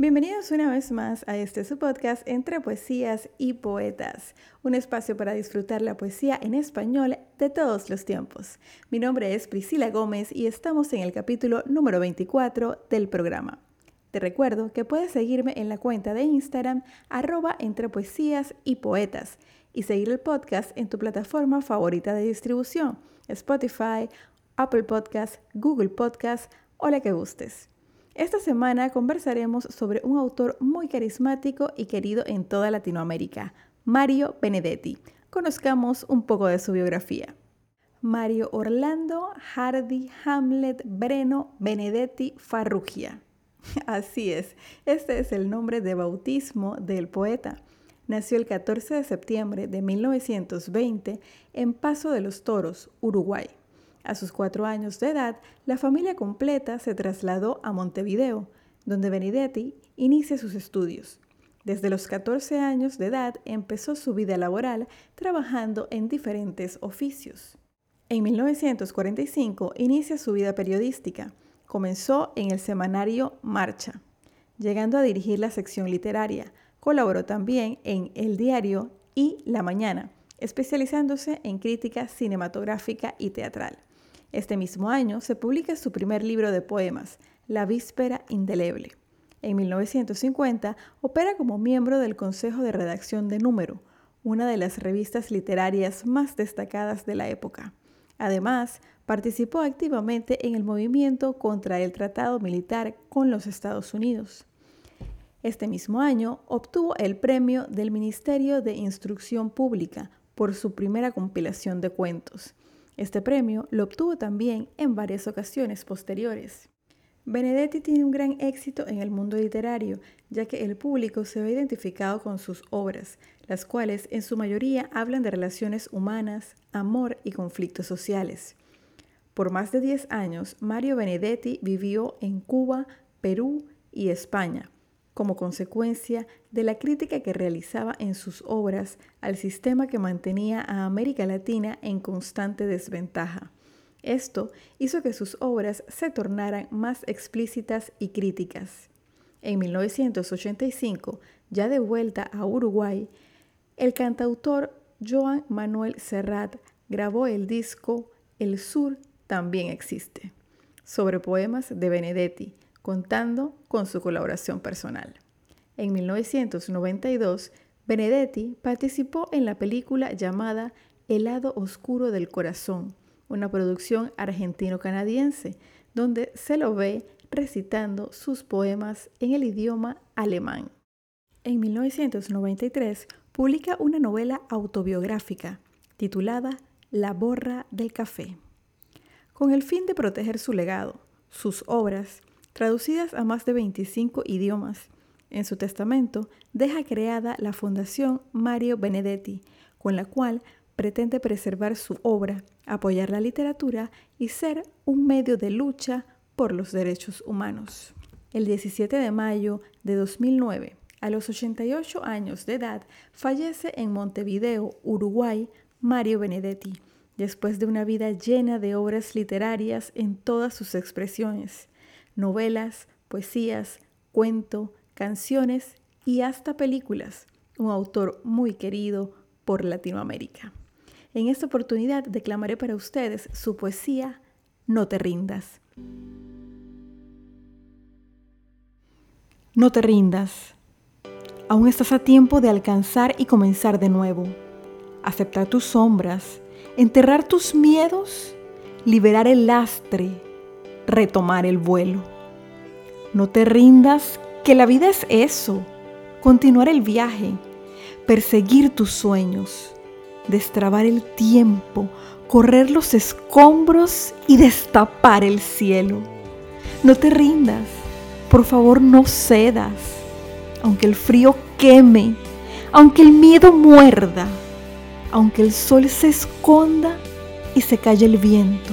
Bienvenidos una vez más a este su podcast entre poesías y poetas, un espacio para disfrutar la poesía en español de todos los tiempos. Mi nombre es Priscila Gómez y estamos en el capítulo número 24 del programa. Te recuerdo que puedes seguirme en la cuenta de Instagram arroba entre poesías y poetas y seguir el podcast en tu plataforma favorita de distribución, Spotify, Apple Podcast, Google Podcast o la que gustes. Esta semana conversaremos sobre un autor muy carismático y querido en toda Latinoamérica, Mario Benedetti. Conozcamos un poco de su biografía. Mario Orlando Hardy Hamlet Breno Benedetti Farrugia. Así es, este es el nombre de bautismo del poeta. Nació el 14 de septiembre de 1920 en Paso de los Toros, Uruguay. A sus cuatro años de edad, la familia completa se trasladó a Montevideo, donde Benedetti inicia sus estudios. Desde los 14 años de edad empezó su vida laboral trabajando en diferentes oficios. En 1945 inicia su vida periodística. Comenzó en el semanario Marcha, llegando a dirigir la sección literaria. Colaboró también en El Diario y La Mañana, especializándose en crítica cinematográfica y teatral. Este mismo año se publica su primer libro de poemas, La Víspera Indeleble. En 1950 opera como miembro del Consejo de Redacción de Número, una de las revistas literarias más destacadas de la época. Además, participó activamente en el movimiento contra el tratado militar con los Estados Unidos. Este mismo año obtuvo el premio del Ministerio de Instrucción Pública por su primera compilación de cuentos este premio lo obtuvo también en varias ocasiones posteriores. Benedetti tiene un gran éxito en el mundo literario, ya que el público se ve identificado con sus obras, las cuales en su mayoría hablan de relaciones humanas, amor y conflictos sociales. Por más de 10 años, Mario Benedetti vivió en Cuba, Perú y España, como consecuencia de la crítica que realizaba en sus obras al sistema que mantenía a América Latina en constante desventaja. Esto hizo que sus obras se tornaran más explícitas y críticas. En 1985, ya de vuelta a Uruguay, el cantautor Joan Manuel Serrat grabó el disco El Sur también existe, sobre poemas de Benedetti, contando con su colaboración personal. En 1992, Benedetti participó en la película llamada El lado oscuro del corazón, una producción argentino-canadiense, donde se lo ve recitando sus poemas en el idioma alemán. En 1993 publica una novela autobiográfica titulada La borra del café. Con el fin de proteger su legado, sus obras traducidas a más de 25 idiomas. En su testamento deja creada la Fundación Mario Benedetti, con la cual pretende preservar su obra, apoyar la literatura y ser un medio de lucha por los derechos humanos. El 17 de mayo de 2009, a los 88 años de edad, fallece en Montevideo, Uruguay, Mario Benedetti, después de una vida llena de obras literarias en todas sus expresiones novelas, poesías, cuento, canciones y hasta películas. Un autor muy querido por Latinoamérica. En esta oportunidad declamaré para ustedes su poesía No te rindas. No te rindas. Aún estás a tiempo de alcanzar y comenzar de nuevo. Aceptar tus sombras, enterrar tus miedos, liberar el lastre retomar el vuelo. No te rindas, que la vida es eso, continuar el viaje, perseguir tus sueños, destrabar el tiempo, correr los escombros y destapar el cielo. No te rindas, por favor no cedas, aunque el frío queme, aunque el miedo muerda, aunque el sol se esconda y se calle el viento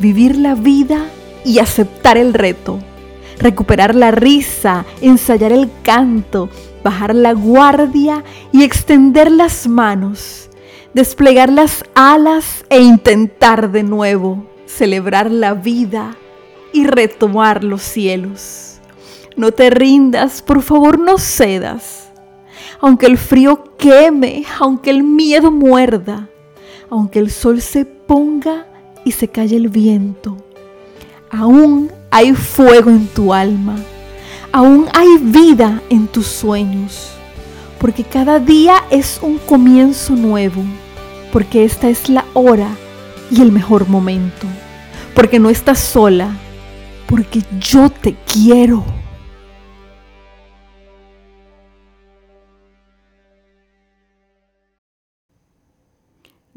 Vivir la vida y aceptar el reto. Recuperar la risa, ensayar el canto, bajar la guardia y extender las manos. Desplegar las alas e intentar de nuevo celebrar la vida y retomar los cielos. No te rindas, por favor no cedas. Aunque el frío queme, aunque el miedo muerda, aunque el sol se ponga y se calle el viento, aún hay fuego en tu alma, aún hay vida en tus sueños, porque cada día es un comienzo nuevo, porque esta es la hora y el mejor momento, porque no estás sola, porque yo te quiero.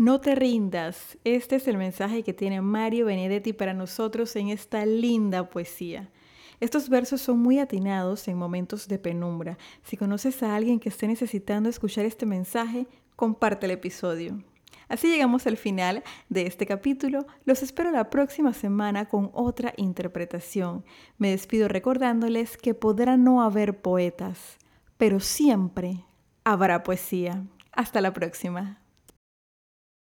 No te rindas. Este es el mensaje que tiene Mario Benedetti para nosotros en esta linda poesía. Estos versos son muy atinados en momentos de penumbra. Si conoces a alguien que esté necesitando escuchar este mensaje, comparte el episodio. Así llegamos al final de este capítulo. Los espero la próxima semana con otra interpretación. Me despido recordándoles que podrá no haber poetas, pero siempre habrá poesía. Hasta la próxima.